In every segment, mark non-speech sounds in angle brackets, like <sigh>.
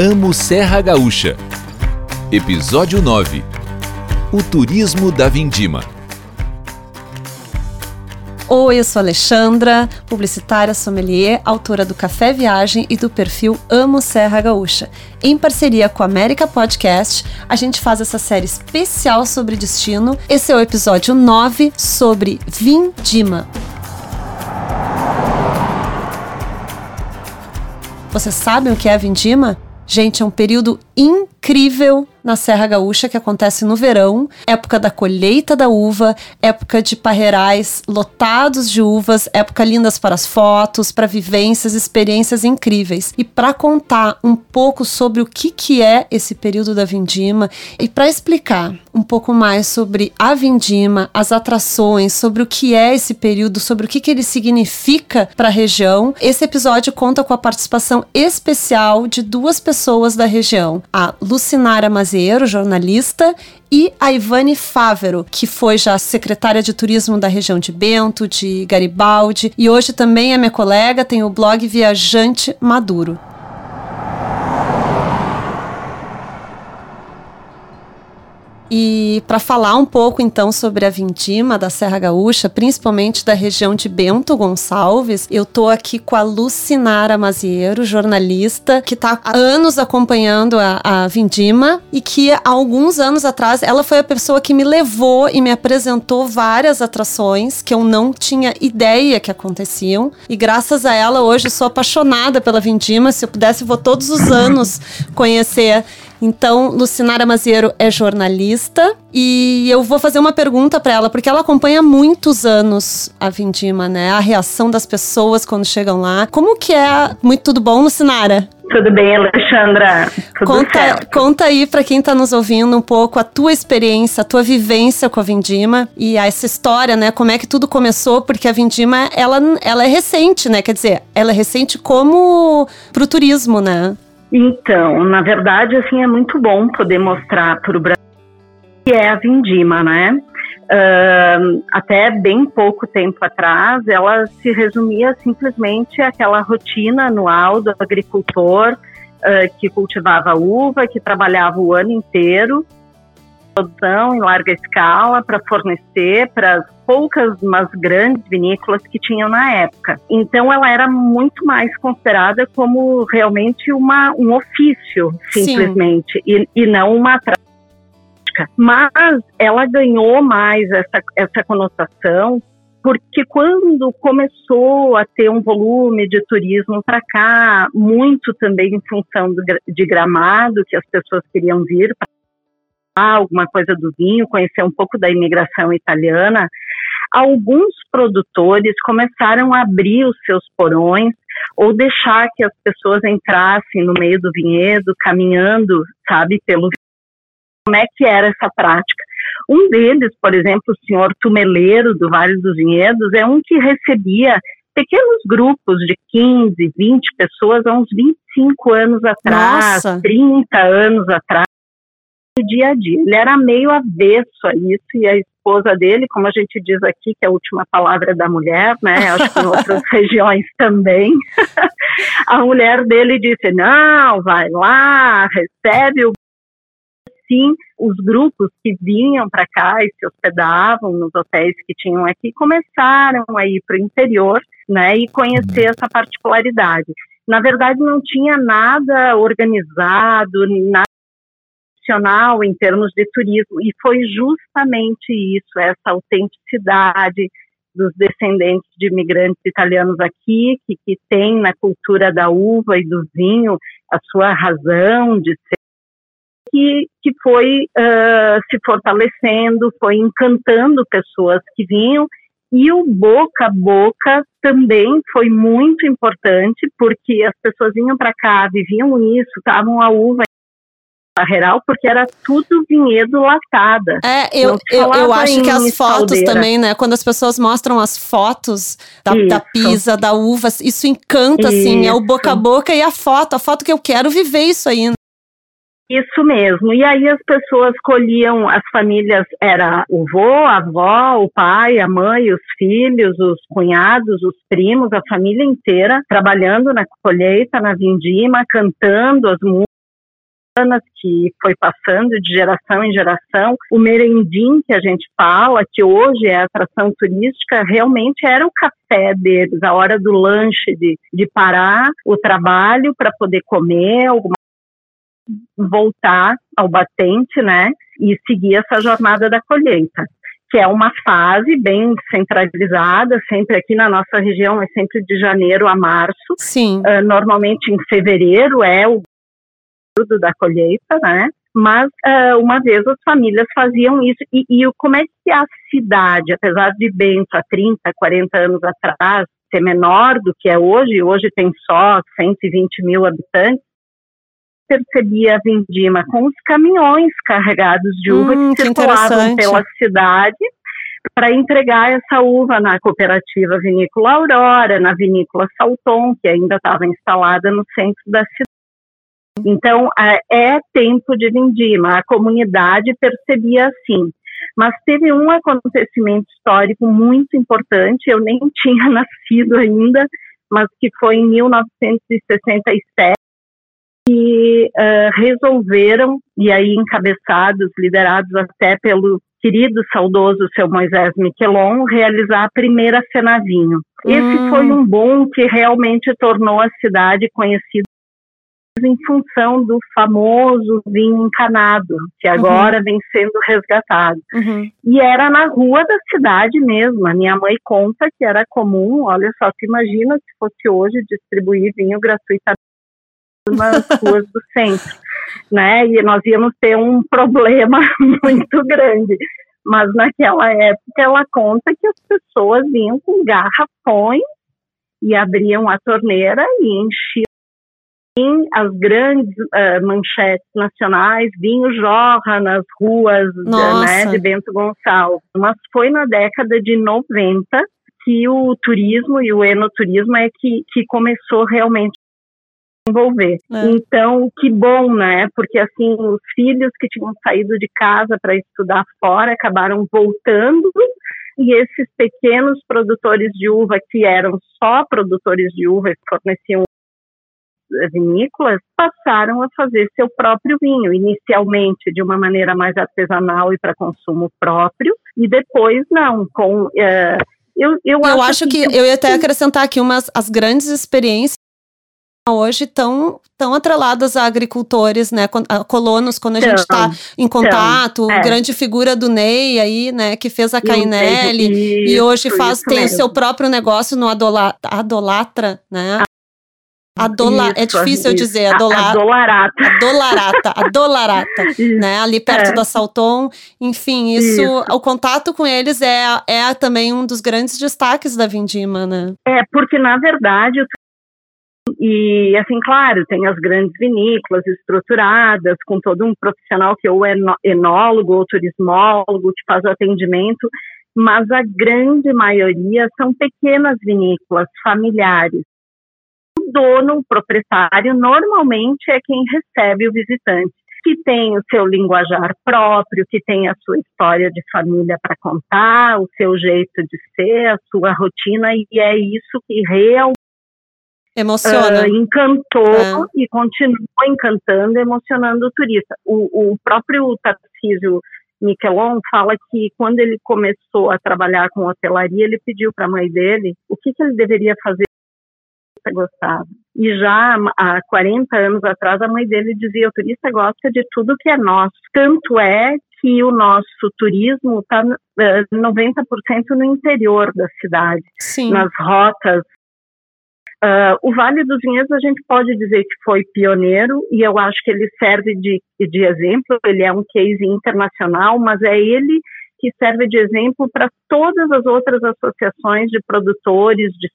Amo Serra Gaúcha. Episódio 9 O Turismo da Vindima. Oi, eu sou Alexandra, publicitária sommelier, autora do Café Viagem e do perfil Amo Serra Gaúcha. Em parceria com a América Podcast, a gente faz essa série especial sobre destino. Esse é o episódio 9 sobre Vindima. Vocês sabem o que é Vindima? Gente, é um período incrível na Serra Gaúcha que acontece no verão, época da colheita da uva, época de parreirais lotados de uvas, época lindas para as fotos, para vivências, experiências incríveis. E para contar um pouco sobre o que, que é esse período da vindima e para explicar um pouco mais sobre a vindima, as atrações, sobre o que é esse período, sobre o que, que ele significa para a região, esse episódio conta com a participação especial de duas pessoas da região, a Lucinara Mazeiro jornalista, e a Ivane Fávero, que foi já secretária de turismo da região de Bento, de Garibaldi, e hoje também é minha colega, tem o blog Viajante Maduro. E para falar um pouco então sobre a vindima da Serra Gaúcha, principalmente da região de Bento Gonçalves, eu tô aqui com a Lucinara Maziero, jornalista, que está há anos acompanhando a, a vindima e que há alguns anos atrás ela foi a pessoa que me levou e me apresentou várias atrações que eu não tinha ideia que aconteciam. E graças a ela hoje sou apaixonada pela vindima. Se eu pudesse, vou todos os anos conhecer então, Lucinara Maziero é jornalista e eu vou fazer uma pergunta para ela, porque ela acompanha muitos anos a Vindima, né? A reação das pessoas quando chegam lá. Como que é? Muito tudo bom, Lucinara? Tudo bem, Alexandra? Tudo conta, certo. conta aí para quem está nos ouvindo um pouco a tua experiência, a tua vivência com a Vindima e essa história, né? Como é que tudo começou? Porque a Vindima, ela, ela é recente, né? Quer dizer, ela é recente como pro turismo, né? Então, na verdade, assim, é muito bom poder mostrar para o Brasil que é a vindima, né? Uh, até bem pouco tempo atrás, ela se resumia simplesmente àquela rotina anual do agricultor uh, que cultivava uva, que trabalhava o ano inteiro produção em larga escala para fornecer para as poucas, mas grandes vinícolas que tinham na época. Então, ela era muito mais considerada como realmente uma, um ofício, simplesmente, e, e, não uma prática. Mas ela ganhou mais essa, essa conotação porque quando começou a ter um volume de turismo para cá, muito também em função do, de Gramado, que as pessoas queriam vir para alguma coisa do vinho, conhecer um pouco da imigração italiana, alguns produtores começaram a abrir os seus porões ou deixar que as pessoas entrassem no meio do vinhedo, caminhando, sabe, pelo como é que era essa prática. Um deles, por exemplo, o senhor Tumeleiro do Vale dos Vinhedos, é um que recebia pequenos grupos de 15, 20 pessoas há uns 25 anos atrás, Nossa. 30 anos atrás dia a dia. Ele era meio avesso a isso e a esposa dele, como a gente diz aqui, que é a última palavra da mulher, né? Acho que em outras <laughs> regiões também. <laughs> a mulher dele disse: não, vai lá, recebe o sim, os grupos que vinham para cá e se hospedavam nos hotéis que tinham aqui começaram a ir para o interior, né, e conhecer essa particularidade. Na verdade, não tinha nada organizado, nada em termos de turismo, e foi justamente isso, essa autenticidade dos descendentes de imigrantes italianos aqui, que, que tem na cultura da uva e do vinho a sua razão de ser, que, que foi uh, se fortalecendo, foi encantando pessoas que vinham, e o boca a boca também foi muito importante, porque as pessoas vinham para cá, viviam isso, estavam a uva Barreiral, porque era tudo vinhedo latada. É, eu, eu, eu, acho que as fotos também, né? Quando as pessoas mostram as fotos da, da pisa, da uva, isso encanta, isso. assim, é o boca a boca e a foto, a foto que eu quero viver isso aí. Isso mesmo. E aí as pessoas colhiam, as famílias, era o vô, a avó, o pai, a mãe, os filhos, os cunhados, os primos, a família inteira, trabalhando na colheita, na vindima, cantando as músicas que foi passando de geração em geração. O merendim que a gente fala, que hoje é atração turística, realmente era o café deles, a hora do lanche, de, de parar o trabalho para poder comer alguma voltar ao batente, né, e seguir essa jornada da colheita que é uma fase bem centralizada, sempre aqui na nossa região, é sempre de janeiro a março. Sim. Uh, normalmente em fevereiro é o período da colheita, né? Mas uh, uma vez as famílias faziam isso. E, e como é que a cidade, apesar de Bento há 30, 40 anos atrás ser menor do que é hoje, hoje tem só 120 mil habitantes, percebia a vindima com os caminhões carregados de uva hum, que circulavam pela cidade para entregar essa uva na cooperativa Vinícola Aurora, na Vinícola Salton, que ainda estava instalada no centro da cidade. Então, é tempo de vindima, a comunidade percebia assim. Mas teve um acontecimento histórico muito importante, eu nem <laughs> tinha nascido ainda, mas que foi em 1967, que uh, resolveram, e aí encabeçados, liderados até pelo querido, saudoso seu Moisés Miquelon, realizar a primeira Fenavinho. Esse hum. foi um boom que realmente tornou a cidade conhecida em função do famoso vinho encanado, que uhum. agora uhum. vem sendo resgatado. Uhum. E era na rua da cidade mesmo. A minha mãe conta que era comum, olha só, tu imagina se fosse hoje distribuir vinho gratuitamente nas <laughs> ruas do centro, né? E nós íamos ter um problema <laughs> muito grande. Mas naquela época ela conta que as pessoas vinham com garrafões e abriam a torneira e enchiam as grandes uh, manchetes nacionais, vinho jorra nas ruas né, de Bento Gonçalves. Mas foi na década de 90 que o turismo e o enoturismo é que, que começou realmente a desenvolver. É. Então, que bom, né? Porque assim, os filhos que tinham saído de casa para estudar fora acabaram voltando e esses pequenos produtores de uva que eram só produtores de uva que forneciam vinícolas passaram a fazer seu próprio vinho, inicialmente de uma maneira mais artesanal e para consumo próprio, e depois não, com. É, eu, eu, eu, acho, acho que, que, eu ia até acrescentar aqui umas as grandes experiências hoje tão, tão atreladas a agricultores, né, a colonos, quando a gente está em contato, então, é. grande figura do Ney aí, né, que fez a Cainelli e hoje faz, tem mesmo. o seu próprio negócio no Adola, Adolatra, né, Adola, é isso, é difícil isso. dizer, adola, adolarata. Adolarata, adolarata, <laughs> né? Ali perto é. da Salton. Enfim, isso, isso, o contato com eles é, é também um dos grandes destaques da Vindima, né? É, porque na verdade e assim, claro, tem as grandes vinícolas estruturadas, com todo um profissional que ou é enólogo ou turismólogo que faz o atendimento, mas a grande maioria são pequenas vinícolas familiares dono, o proprietário, normalmente é quem recebe o visitante, que tem o seu linguajar próprio, que tem a sua história de família para contar, o seu jeito de ser, a sua rotina, e é isso que realmente Emociona. Uh, encantou é. e continua encantando, emocionando o turista. O, o próprio Tarcísio Miquelon fala que quando ele começou a trabalhar com hotelaria, ele pediu para a mãe dele o que, que ele deveria fazer gostava. E já há 40 anos atrás, a mãe dele dizia: o turista gosta de tudo que é nosso. Tanto é que o nosso turismo está uh, 90% no interior da cidade, Sim. nas rotas. Uh, o Vale dos Vinhedos a gente pode dizer que foi pioneiro e eu acho que ele serve de, de exemplo. Ele é um case internacional, mas é ele que serve de exemplo para todas as outras associações de produtores, de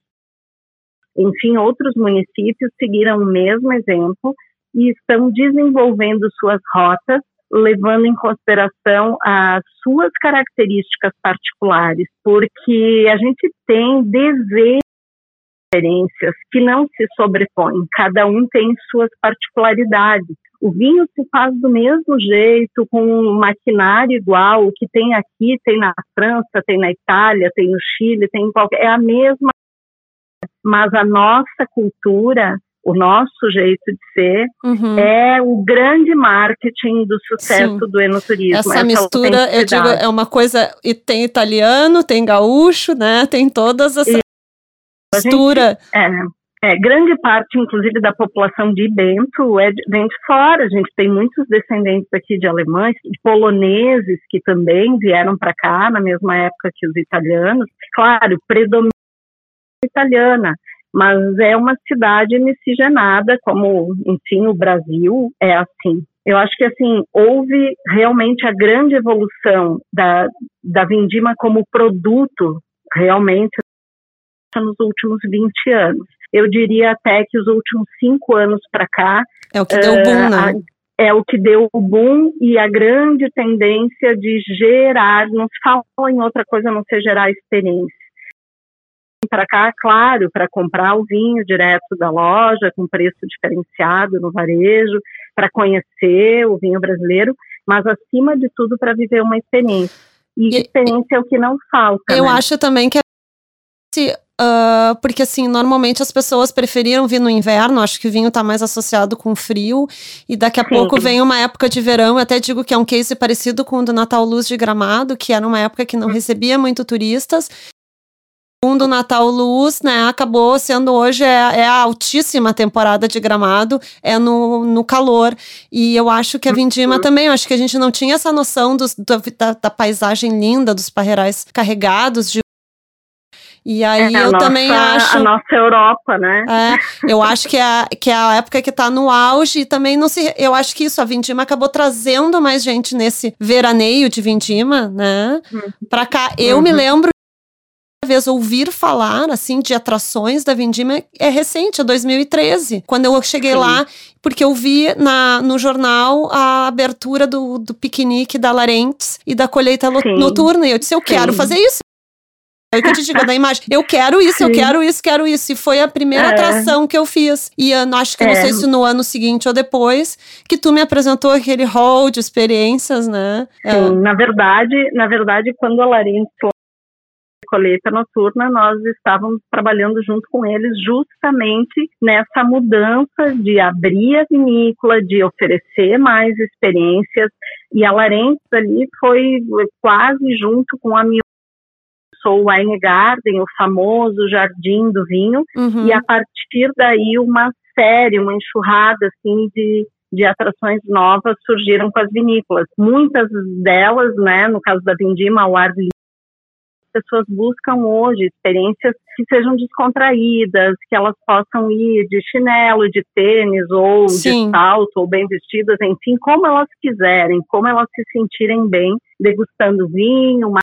enfim, outros municípios seguiram o mesmo exemplo e estão desenvolvendo suas rotas, levando em consideração as suas características particulares, porque a gente tem dezenas diferenças que não se sobrepõem, cada um tem suas particularidades. O vinho se faz do mesmo jeito, com um maquinário igual, o que tem aqui, tem na França, tem na Itália, tem no Chile, tem em qualquer. É a mesma mas a nossa cultura o nosso jeito de ser, uhum. é o grande marketing do sucesso Sim. do enoturismo. Essa, essa mistura, eu digo, é uma coisa, e tem italiano, tem gaúcho, né? Tem todas essa mistura. é, é, grande parte, inclusive, da população de Bento é de, vem de fora. A gente tem muitos descendentes aqui de alemães, de poloneses que também vieram para cá na mesma época que os italianos. Claro, predomina italiana, mas é uma cidade miscigenada, como, enfim, o Brasil é assim. Eu acho que, assim, houve realmente a grande evolução da, da vindima como produto, realmente, nos últimos 20 anos eu diria até que os últimos cinco anos para cá. É o que deu boom, né? é o que deu o boom e a grande tendência de gerar, não se fala em outra coisa não ser gerar experiência. Para cá, claro, para comprar o vinho direto da loja, com preço diferenciado no varejo, para conhecer o vinho brasileiro, mas acima de tudo para viver uma experiência. E, e experiência é o que não falta. Eu né? acho também que Uh, porque assim, normalmente as pessoas preferiram vir no inverno, acho que o vinho está mais associado com frio, e daqui a Sim. pouco vem uma época de verão, eu até digo que é um case parecido com o do Natal Luz de Gramado, que era uma época que não recebia muito turistas. O Natal Luz, né, acabou sendo hoje é, é, a altíssima temporada de Gramado, é no, no calor. E eu acho que a Vindima também, acho que a gente não tinha essa noção dos, da, da paisagem linda, dos parreirais carregados de e aí é, eu nossa, também acho. A nossa Europa, né? É, eu acho que é, que é a época que tá no auge e também não se. Eu acho que isso, a Vindima acabou trazendo mais gente nesse veraneio de Vindima, né? Uhum. Pra cá. Eu uhum. me lembro vez ouvir falar assim de atrações da Vindima é recente, é 2013, quando eu cheguei Sim. lá, porque eu vi na, no jornal a abertura do, do piquenique da Larentes e da colheita Sim. noturna, e eu disse, eu quero fazer isso. É o que eu te digo da imagem. Eu quero isso, Sim. eu quero isso, quero isso. E foi a primeira é. atração que eu fiz. E eu acho que é. não sei se no ano seguinte ou depois, que tu me apresentou aquele hall de experiências, né? É. Sim, é. na verdade, na verdade, quando a Larins colheita noturna, nós estávamos trabalhando junto com eles justamente nessa mudança de abrir a vinícola, de oferecer mais experiências. E a Larentes ali foi quase junto com a minha lançou o Wine Garden, o famoso Jardim do Vinho, uhum. e a partir daí uma série, uma enxurrada assim de de atrações novas surgiram com as vinícolas. Muitas delas, né, no caso da Vindima, ao ar livre, pessoas buscam hoje experiências que sejam descontraídas, que elas possam ir de chinelo, de tênis ou Sim. de salto ou bem vestidas, enfim, como elas quiserem, como elas se sentirem bem degustando vinho,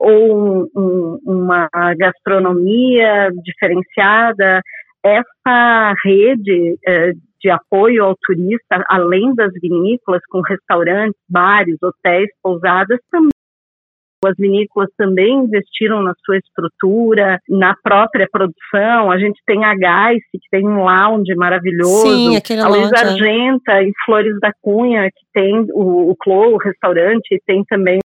ou um, um, uma gastronomia diferenciada. Essa rede eh, de apoio ao turista, além das vinícolas, com restaurantes, bares, hotéis, pousadas, também as vinícolas também investiram na sua estrutura, na própria produção. A gente tem a Gás, que tem um lounge maravilhoso. Sim, aquele a Luiz é. Argenta, em Flores da Cunha, que tem o, o Clô, o restaurante, e tem também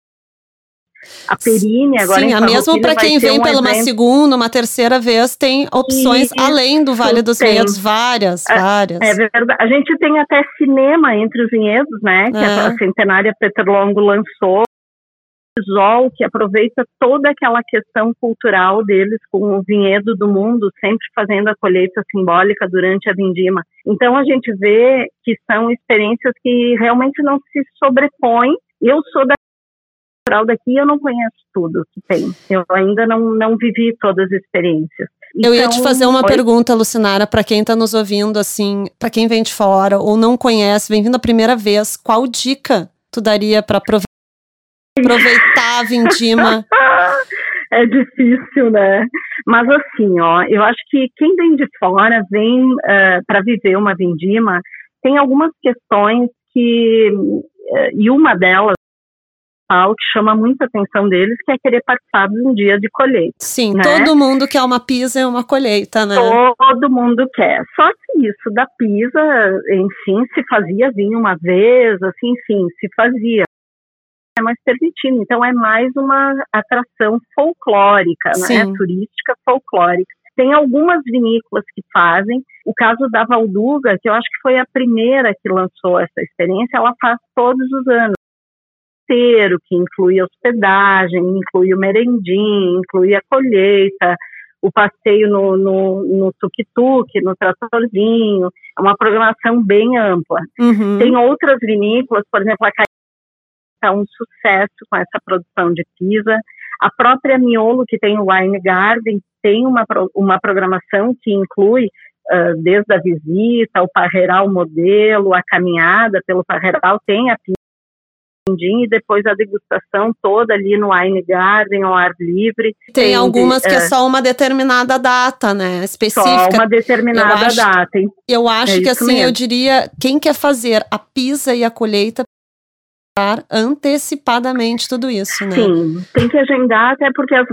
a perine agora Sim, mesmo para quem vem um pela uma segunda, uma terceira vez, tem opções além do Vale dos tem. Vinhedos, várias, é, várias. É verdade. A gente tem até cinema entre os vinhedos, né? Que é. a centenária Peter Longo lançou. Zol, que aproveita toda aquela questão cultural deles com o vinhedo do mundo, sempre fazendo a colheita simbólica durante a vindima. Então a gente vê que são experiências que realmente não se sobrepõem. Eu sou da cultural daqui eu não conheço tudo que tem. Eu ainda não, não vivi todas as experiências. Então, eu ia te então, fazer uma foi... pergunta, Lucinara, para quem está nos ouvindo, assim, para quem vem de fora ou não conhece, vem vindo a primeira vez, qual dica tu daria para aproveitar a vindima? <laughs> é difícil, né? Mas assim, ó, eu acho que quem vem de fora vem uh, eh, para viver uma vindima tem algumas questões que uh, e uma delas que chama muita atenção deles, que é querer participar de um dia de colheita. Sim, né? todo mundo quer uma pisa e uma colheita, né? Todo mundo quer. Só que isso da pisa, enfim, se fazia vinho uma vez, assim, sim, se fazia. É mais permitindo, então é mais uma atração folclórica, né? Turística folclórica. Tem algumas vinícolas que fazem. O caso da Valduga, que eu acho que foi a primeira que lançou essa experiência, ela faz todos os anos. Inteiro, que inclui hospedagem, inclui o merendim, inclui a colheita, o passeio no, no, no tuk-tuk, no tratorzinho, é uma programação bem ampla. Uhum. Tem outras vinícolas, por exemplo, a está um sucesso com essa produção de pizza. A própria Miolo, que tem o Wine Garden, tem uma, uma programação que inclui uh, desde a visita, o parreiral modelo, a caminhada pelo parreiral, tem a e depois a degustação toda ali no Wine Garden, ao ar livre. Tem, tem algumas de, que é, é só uma determinada data, né? Específica. Só uma determinada eu acho, data. Hein? Eu acho é que assim, mesmo. eu diria, quem quer fazer a pisa e a colheita antecipadamente tudo isso, né? Sim, tem que agendar até porque as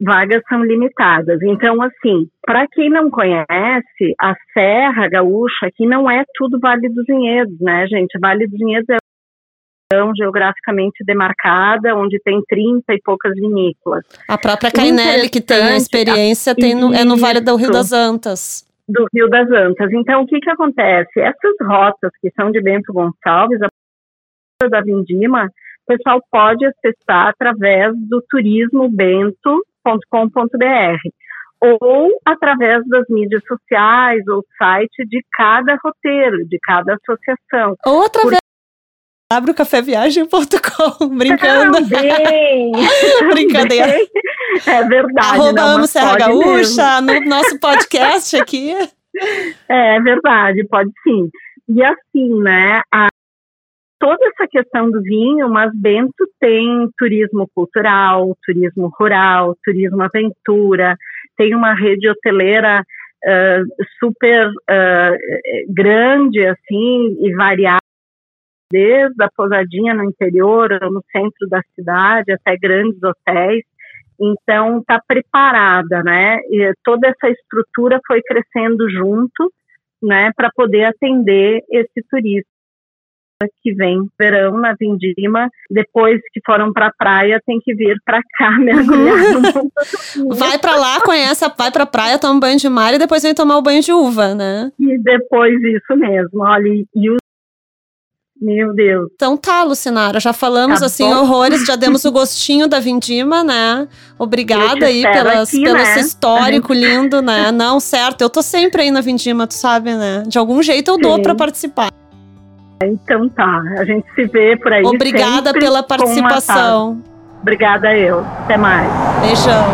vagas são limitadas. Então, assim, para quem não conhece, a Serra Gaúcha aqui não é tudo Vale dos Vinhedos, né, gente? Vale dos Vinhedos é uma geograficamente demarcada, onde tem 30 e poucas vinícolas. A própria Cainelli, que tem a experiência, tem no, é no Vale do Rio das Antas do Rio das Antas. Então, o que que acontece? Essas rotas que são de Bento Gonçalves, da Vindima, o pessoal pode acessar através do turismobento.com.br ou através das mídias sociais ou site de cada roteiro, de cada associação. Ou através abre o caféviagem.com, <laughs> brincando. Também. <laughs> Brincadeira. É verdade. Arroba Serra Gaúcha, no nosso podcast aqui. <laughs> É verdade, pode sim. E assim, né, a toda essa questão do vinho, mas Bento tem turismo cultural, turismo rural, turismo aventura, tem uma rede hoteleira uh, super uh, grande, assim, e variada, desde a pousadinha no interior, no centro da cidade, até grandes hotéis. Então, está preparada, né? E toda essa estrutura foi crescendo junto, né, para poder atender esse turista que vem verão na Vindima, depois que foram para a praia, tem que vir para cá mergulhar. <laughs> vai para lá, conhece, vai para a praia, toma um banho de mar e depois vem tomar o banho de uva, né? E depois isso mesmo, olha, e o meu Deus. Então tá, Lucinara, já falamos tá assim horrores, já demos o <laughs> gostinho da Vindima, né? Obrigada aí pelas, aqui, pelo né? histórico lindo, né? Não, certo, eu tô sempre aí na Vindima, tu sabe, né? De algum jeito eu Sim. dou para participar. Então tá, a gente se vê por aí. Obrigada pela participação. Obrigada eu. Até mais. Beijão.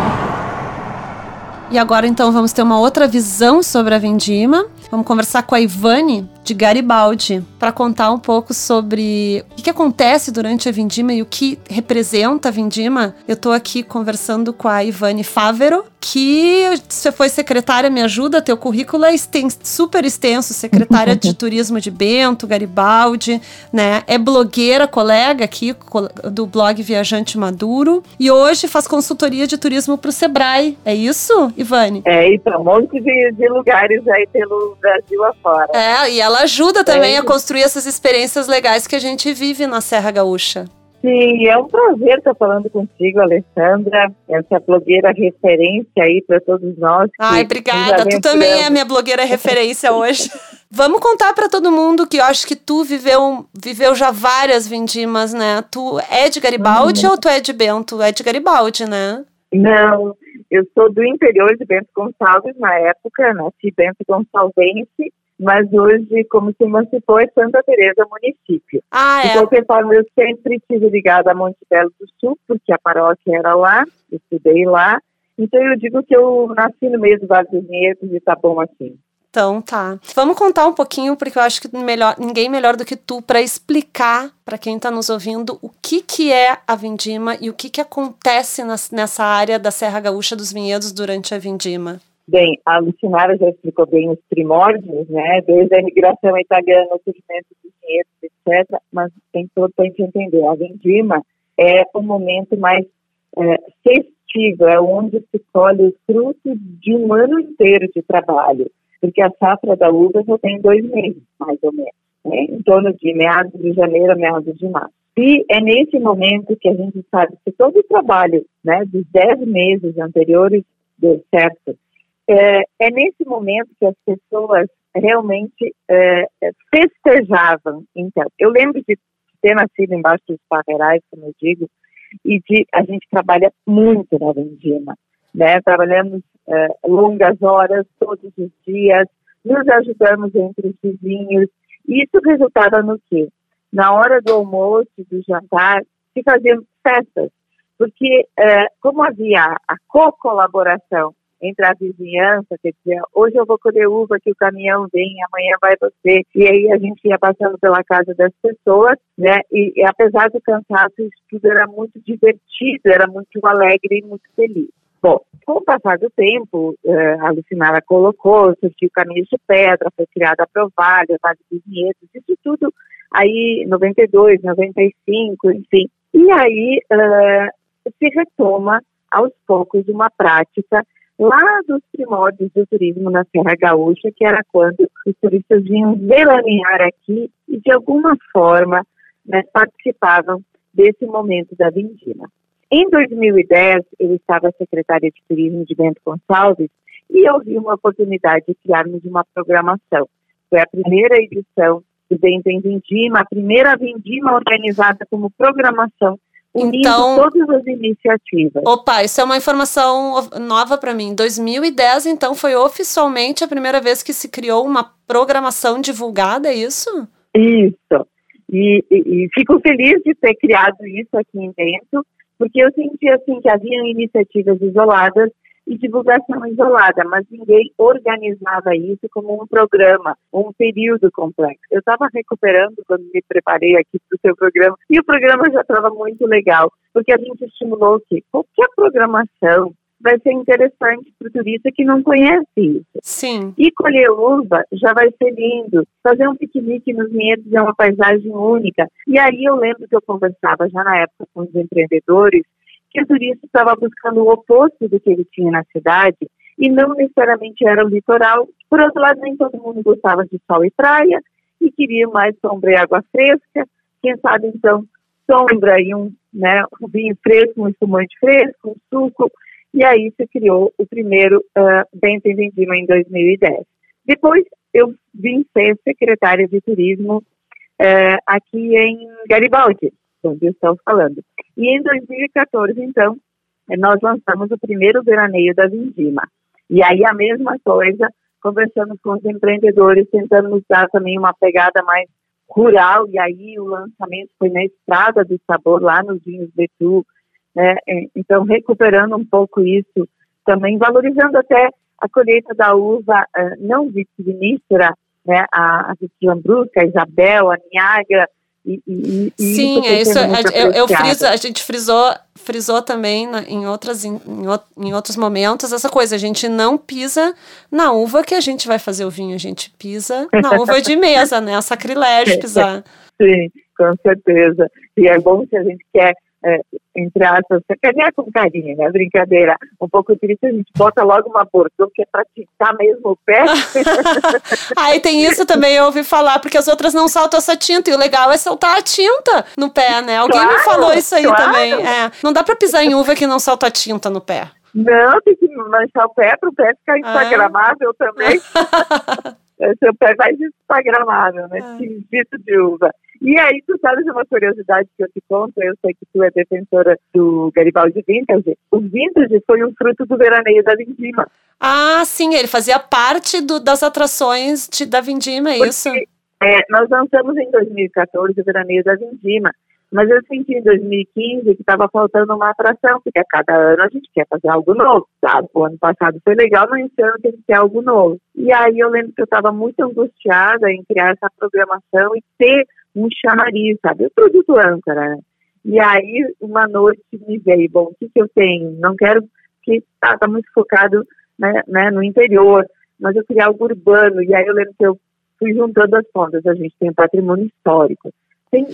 E agora então vamos ter uma outra visão sobre a Vindima. Vamos conversar com a Ivane de Garibaldi para contar um pouco sobre o que, que, acontece durante a Vindima e o que representa a Vindima. Eu estou aqui conversando com a Ivane Fávero, que você foi secretária, me ajuda, teu currículo é super extenso, secretária de <laughs> turismo de Bento, Garibaldi, né? É blogueira, colega aqui do blog Viajante Maduro e hoje faz consultoria de turismo para o Sebrae. É isso, Ivane? É, e para um monte de, de lugares aí pelo Brasil afora. É, e ela ajuda também é. a construir essas experiências legais que a gente vive na Serra Gaúcha. Sim, é um prazer estar falando contigo, Alessandra, essa blogueira referência aí para todos nós. Ai, obrigada. Tu também é minha blogueira referência hoje. <laughs> Vamos contar para todo mundo que eu acho que tu viveu, viveu já várias vindimas, né? Tu é de Garibaldi uhum. ou tu é de Bento? É de Garibaldi, né? Não, eu sou do interior de Bento Gonçalves na época, nasci Bento Gonçalvense mas hoje, como se emancipou, é Santa Teresa município. Ah, é. De qualquer forma, eu sempre estive ligada a Monte Belo do Sul, porque a paróquia era lá, estudei lá. Então eu digo que eu nasci no meio do Vale dos Vinhedos e tá bom assim. Então tá. Vamos contar um pouquinho, porque eu acho que melhor, ninguém melhor do que tu para explicar para quem está nos ouvindo o que, que é a vindima e o que, que acontece nas, nessa área da Serra Gaúcha dos Vinhedos durante a vindima. Bem, a Lucinara já explicou bem os primórdios, né? Desde a imigração italiana, o surgimento dos dinheiros, etc. Mas para gente entender. A vendima é o momento mais é, festivo, é onde se colhe o fruto de um ano inteiro de trabalho. Porque a safra da uva só tem dois meses, mais ou menos. Né? Em torno de meados de janeiro a meados de março. E é nesse momento que a gente sabe que todo o trabalho né, dos dez meses anteriores deu certo é, é nesse momento que as pessoas realmente é, festejavam. Então, eu lembro de ter nascido embaixo dos parreirais, como eu digo, e de a gente trabalha muito na Vendima, né? Trabalhamos é, longas horas todos os dias, nos ajudamos entre os vizinhos. Isso resultava no quê? Na hora do almoço, do jantar, se faziam festas, porque é, como havia a co-colaboração entre a vizinhança, quer dizer, hoje eu vou colher uva que o caminhão vem, amanhã vai você. E aí a gente ia passando pela casa das pessoas, né? E, e apesar do cansaço, isso tudo era muito divertido, era muito alegre e muito feliz. Bom, com o passar do tempo, uh, a Lucinara colocou, surgiu caminho de pedra, foi criada a Provalha, dos Vinhedos, isso tudo aí 92, 95, enfim. E aí uh, se retoma aos poucos uma prática lá dos primórdios do turismo na Serra Gaúcha, que era quando os turistas vinham veranear aqui e, de alguma forma, né, participavam desse momento da vindima. Em 2010, eu estava secretária de turismo de Bento Gonçalves e eu vi uma oportunidade de criarmos uma programação. Foi a primeira edição do Bento em Vindima, a primeira vindima organizada como programação unindo então, todas as iniciativas. Opa, isso é uma informação nova para mim. 2010, então, foi oficialmente a primeira vez que se criou uma programação divulgada, é isso? Isso. E, e, e fico feliz de ter criado isso aqui em Bento, porque eu senti assim que havia iniciativas isoladas e divulgação isolada, mas ninguém organizava isso como um programa, um período complexo. Eu estava recuperando quando me preparei aqui para o seu programa e o programa já estava muito legal, porque a gente estimulou que qualquer programação vai ser interessante para o turista que não conhece isso. Sim. E colher uva já vai ser lindo. Fazer um piquenique nos vinhedos é uma paisagem única. E aí eu lembro que eu conversava já na época com os empreendedores que o turista estava buscando o oposto do que ele tinha na cidade e não necessariamente era o litoral. Por outro lado, nem todo mundo gostava de sol e praia e queria mais sombra e água fresca. Quem sabe, então, sombra e um, né, um vinho fresco, um espumante fresco, um suco. E aí se criou o primeiro uh, Bento Vendima em 2010. Depois eu vim ser secretária de turismo uh, aqui em Garibaldi onde estão falando. E em 2014, então, nós lançamos o primeiro veraneio da Vindima. E aí a mesma coisa, conversamos com os empreendedores, tentando dar também uma pegada mais rural, e aí o lançamento foi na Estrada do Sabor, lá nos Vinhos Betu, né? então recuperando um pouco isso, também valorizando até a colheita da uva uh, não vitivinícola, né? a, a Lambrusca, a Isabel, a Niagara, e, e, Sim, é isso. Eu, eu friso, a gente frisou, frisou também na, em, outras, em, em outros momentos essa coisa. A gente não pisa na uva que a gente vai fazer o vinho, a gente pisa na uva de <laughs> mesa, né? É sacrilégio pisar. Sim, com certeza. E é bom que a gente quer é, entre aspas, sacanear com carinho, né? Brincadeira. Um pouco triste, a gente bota logo uma bordão que é pra tintar mesmo o pé. <laughs> Aí tem isso também, eu ouvi falar, porque as outras não saltam essa tinta, e o legal é saltar a tinta no pé, né? Alguém claro, me falou isso aí claro. também. É, não dá pra pisar em uva que não salta a tinta no pé. Não, tem que manchar o pé para o pé ficar ah. instagramável ah. também. <laughs> Seu pé vai instagramável, né? Ah. Tingido de uva. E aí, tu sabes uma curiosidade que eu te conto? Eu sei que tu é defensora do Garibaldi Vintage. O Vintage foi um fruto do veraneio da Vindima. Ah, sim, ele fazia parte do, das atrações de, da Vindima, é isso? É, nós lançamos em 2014 o veraneio da Vindima. Mas eu senti em 2015 que estava faltando uma atração, porque a cada ano a gente quer fazer algo novo, sabe? O ano passado foi legal, mas esse ano tem que ter algo novo. E aí eu lembro que eu estava muito angustiada em criar essa programação e ter um chamariz, sabe? O produto âncora, né? E aí, uma noite me veio, bom, o que, que eu tenho? Não quero que tá, tá muito focado né, né, no interior, mas eu queria algo urbano. E aí eu lembro que eu fui juntando as pontas. A gente tem um patrimônio histórico. Tem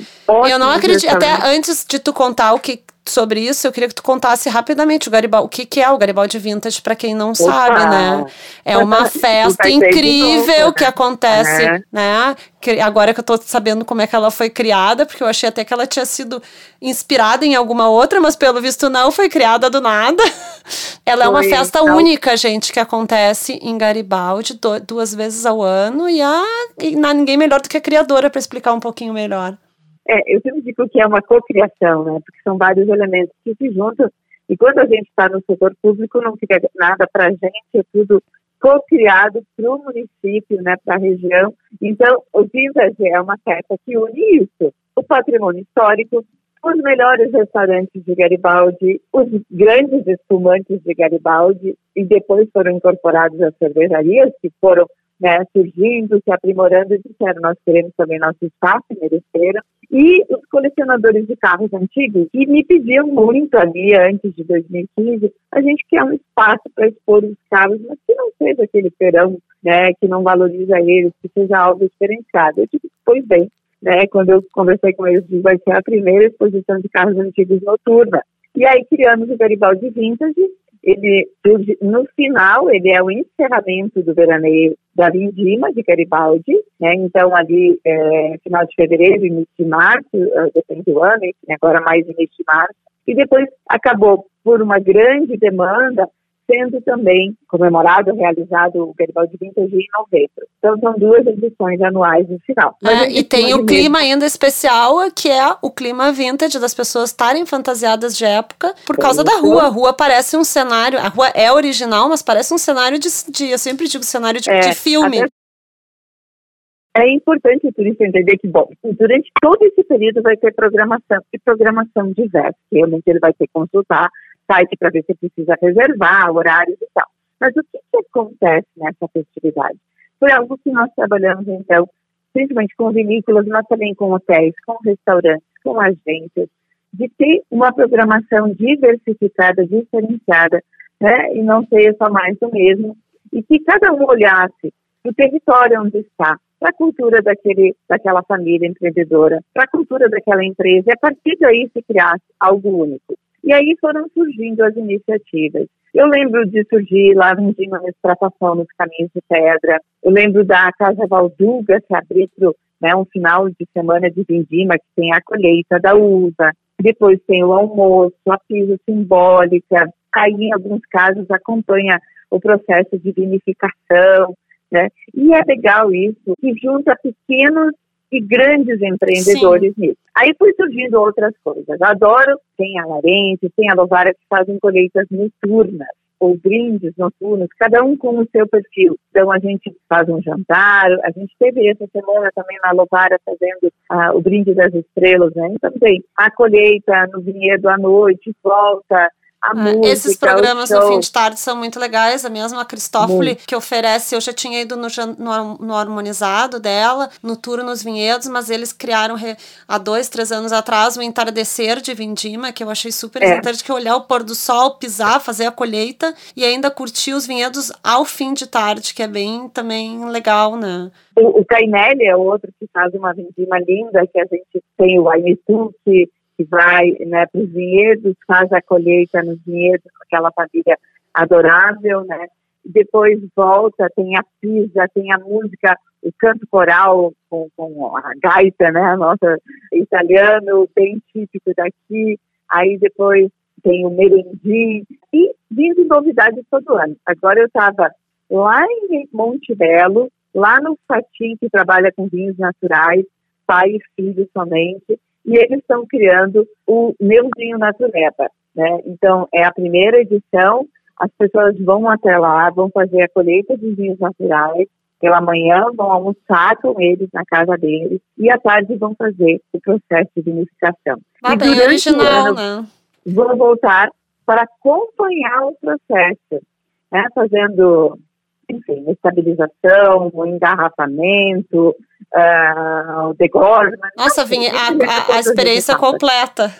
eu não acredito, até antes de tu contar o que sobre isso, eu queria que tu contasse rapidamente o Garibaldi, o que, que é o Garibaldi Vintage para quem não Opa. sabe, né? É uma festa incrível que acontece, é. né? Agora que eu tô sabendo como é que ela foi criada, porque eu achei até que ela tinha sido inspirada em alguma outra, mas pelo visto não, foi criada do nada. <laughs> Ela é uma festa então... única, gente, que acontece em Garibaldi duas vezes ao ano e, a, e ninguém melhor do que a criadora para explicar um pouquinho melhor. É, eu sempre digo que é uma cocriação, né? Porque são vários elementos que se juntam. E quando a gente está no setor público, não fica nada para a gente, é tudo co-criado para o município, né, para a região. Então, o Vintage é uma festa que une isso, o patrimônio histórico, os melhores restaurantes de Garibaldi, os grandes espumantes de Garibaldi, e depois foram incorporados as cervejarias, que foram né, surgindo, se aprimorando e disseram, nós queremos também nosso espaço, mereceram. E os colecionadores de carros antigos, que me pediam muito ali, antes de 2015, a gente quer um espaço para expor os carros, mas que não seja aquele perão, né, que não valoriza eles, que seja algo diferenciado. Eu disse, pois bem, né, quando eu conversei com eles, vai ser a primeira exposição de carros antigos noturna. E aí criamos o Garibaldi Vintage, ele no final ele é o encerramento do veraneio da Vindima de Garibaldi, né? Então ali é, final de fevereiro, início de março, é, depende do ano, agora mais início de março, e depois acabou por uma grande demanda sendo também comemorado, realizado o Garibaldi Vintage em novembro. Então são duas edições anuais no final. É, e tem o clima ainda especial, que é o clima vintage das pessoas estarem fantasiadas de época por causa da rua. A rua parece um cenário, a rua é original, mas parece um cenário de, de eu sempre digo cenário de, é, de filme. É importante o turista entender que, bom, durante todo esse período vai ter programação e programação diversa. Realmente ele vai ter que consultar site para ver se precisa reservar horários e tal. Mas o que, que acontece nessa festividade? Foi algo que nós trabalhamos, então, principalmente com vinícolas, mas também com hotéis, com restaurantes, com agências, de ter uma programação diversificada, diferenciada, né? E não ser só mais do mesmo. E que cada um olhasse o território onde está, para a cultura daquele, daquela família empreendedora, para a cultura daquela empresa, e a partir daí se criasse algo único. E aí foram surgindo as iniciativas. Eu lembro de surgir lá no Dima Extratação nos Caminhos de Pedra. Eu lembro da Casa Valduga, que abriu né, um final de semana de vindima, que tem a colheita da uva. Depois tem o almoço, a pisa simbólica. Aí, em alguns casos, acompanha o processo de vinificação. Né? E é legal isso, que junta pequenos e grandes empreendedores Sim. nisso. Aí foi surgindo outras coisas. Adoro, tem a Larente, tem a Lovara que fazem colheitas noturnas ou brindes noturnos, cada um com o seu perfil. Então a gente faz um jantar, a gente teve essa semana também na Lovara fazendo uh, o brinde das estrelas, né? Então tem a colheita no vinhedo à noite, volta, a é, música, Esses programas no fim de tarde são muito legais. A mesma Cristófoli que oferece, eu já tinha ido no, no, no, harmonizado dela, no tour nos vinhedos, mas eles criaram re, há dois, três anos atrás o entardecer de Vindima, que eu achei super é. interessante, que é olhar o pôr do sol, pisar, fazer a colheita e ainda curtir os vinhedos ao fim de tarde, que é bem também legal, né? O, o Cainelli é outro que faz uma vindima linda, que a gente tem o Ainitu, que que vai né, para os vinhedos, faz a colheita nos vinhedos com aquela família adorável, né? Depois volta, tem a pisa, tem a música, o canto coral com, com a gaita, né? A nossa italiano, bem típico daqui. Aí depois tem o merendim e vindo novidades todo ano. Agora eu estava lá em Monte Belo, lá no Fatim, que trabalha com vinhos naturais, pai e filho somente, e eles estão criando o Meu Vinho Natureba. Né? Então, é a primeira edição, as pessoas vão até lá, vão fazer a colheita de vinhos naturais, pela manhã vão almoçar com eles na casa deles e à tarde vão fazer o processo de vinificação. Ah, e bem original, ano, né? Vão voltar para acompanhar o processo, né? fazendo enfim, estabilização, o engarrafamento, uh, o degorma. Nossa, Vinha, a, a, a experiência completa.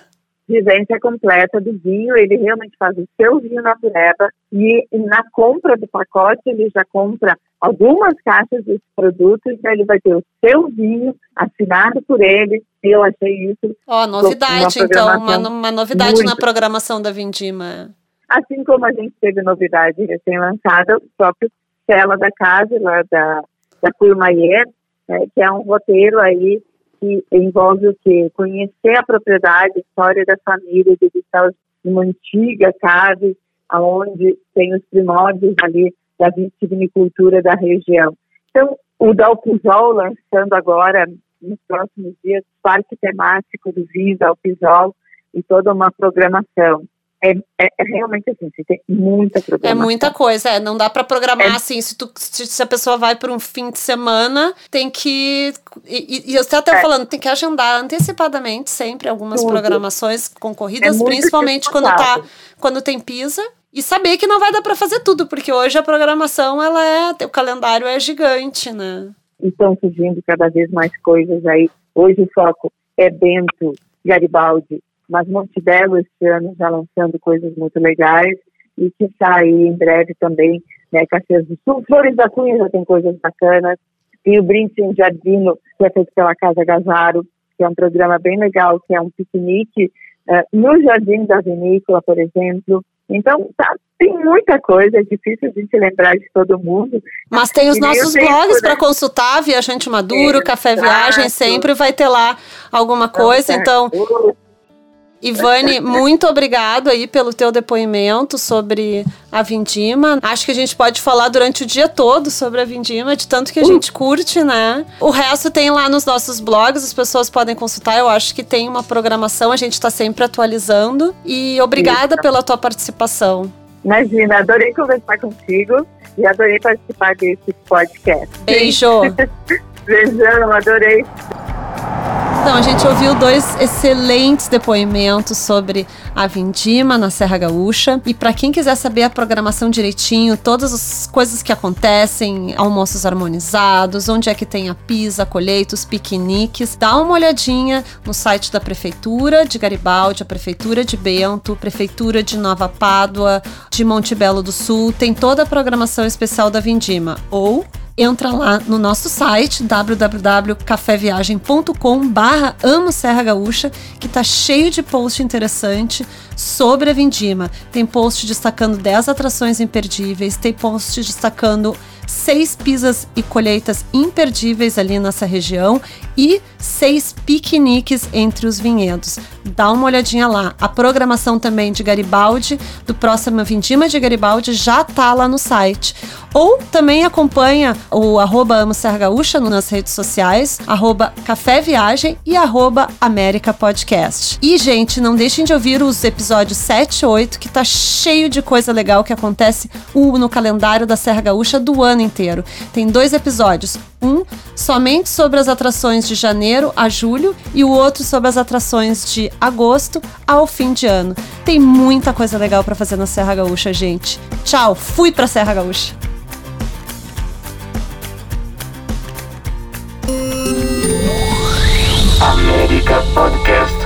vivência completa do vinho, ele realmente faz o seu vinho na Bureba e na compra do pacote ele já compra algumas caixas desse produto e então ele vai ter o seu vinho assinado por ele. Eu achei isso. Ó, oh, novidade, uma então, uma, uma novidade muito... na programação da Vindima. Assim como a gente teve novidade recém-lançada, o próprio Cela da Casa, lá da, da Curmaier, é, que é um roteiro aí que envolve o quê? Conhecer a propriedade, a história da família, estar uma antiga casa, onde tem os primórdios ali da vitivinicultura da região. Então, o Dalpisol lançando agora, nos próximos dias, parque temático do vinho Dalpisol e toda uma programação. É, é, é, realmente assim, você tem muita programação. É muita coisa, é, não dá para programar é. assim, se, tu, se, a pessoa vai por um fim de semana, tem que, e, e eu estou até é. falando, tem que agendar antecipadamente sempre algumas Tudo. programações concorridas, é principalmente quando, tá, quando tem pisa, e saber que não vai dar para fazer tudo, porque hoje a programação, ela é, o calendário é gigante, né? Estão surgindo cada vez mais coisas aí. Hoje o foco é Bento, Garibaldi, mas Montebello este ano já lançando coisas muito legais e que está aí em breve também, né, Caxias do Sul. Flores da Cunha já tem coisas bacanas. Tem o Brinde em Jardino, que é feito pela Casa Gazaro, que é um programa bem legal, que é um piquenique uh, no Jardim da Vinícola, por exemplo. Então, tá, tem muita coisa, é difícil a gente lembrar de todo mundo. Mas tem os nossos blogs para consultar, Viajante Maduro, é, Café Viagem, sempre vai ter lá alguma coisa. Então, Ivane, muito obrigado aí pelo teu depoimento sobre a Vindima. Acho que a gente pode falar durante o dia todo sobre a Vindima, de tanto que a gente curte, né? O resto tem lá nos nossos blogs, as pessoas podem consultar. Eu acho que tem uma programação, a gente está sempre atualizando. E obrigada Isso. pela tua participação. Imagina, adorei conversar contigo e adorei participar desse podcast. Beijo. <laughs> Beijão, adorei. Então, a gente ouviu dois excelentes depoimentos sobre a Vindima na Serra Gaúcha. E para quem quiser saber a programação direitinho, todas as coisas que acontecem, almoços harmonizados, onde é que tem a pisa, colheitos, piqueniques, dá uma olhadinha no site da Prefeitura de Garibaldi, a Prefeitura de Bento, Prefeitura de Nova Pádua, de Monte Belo do Sul. Tem toda a programação especial da Vindima. Ou entra lá no nosso site www.cafeviagem.com barra Amo Serra Gaúcha, que tá cheio de post interessante sobre a Vindima. Tem post destacando 10 atrações imperdíveis, tem post destacando seis pisas e colheitas imperdíveis ali nessa região e seis piqueniques entre os vinhedos. Dá uma olhadinha lá. A programação também de Garibaldi, do próximo Vindima de Garibaldi, já tá lá no site. Ou também acompanha o arroba Amo Serra Gaúcha nas redes sociais, arroba Café Viagem e arroba América Podcast. E, gente, não deixem de ouvir os episódios 7 e 8, que tá cheio de coisa legal que acontece no calendário da Serra Gaúcha do ano ano inteiro. Tem dois episódios. Um somente sobre as atrações de janeiro a julho e o outro sobre as atrações de agosto ao fim de ano. Tem muita coisa legal para fazer na Serra Gaúcha, gente. Tchau, fui pra Serra Gaúcha. América Podcast.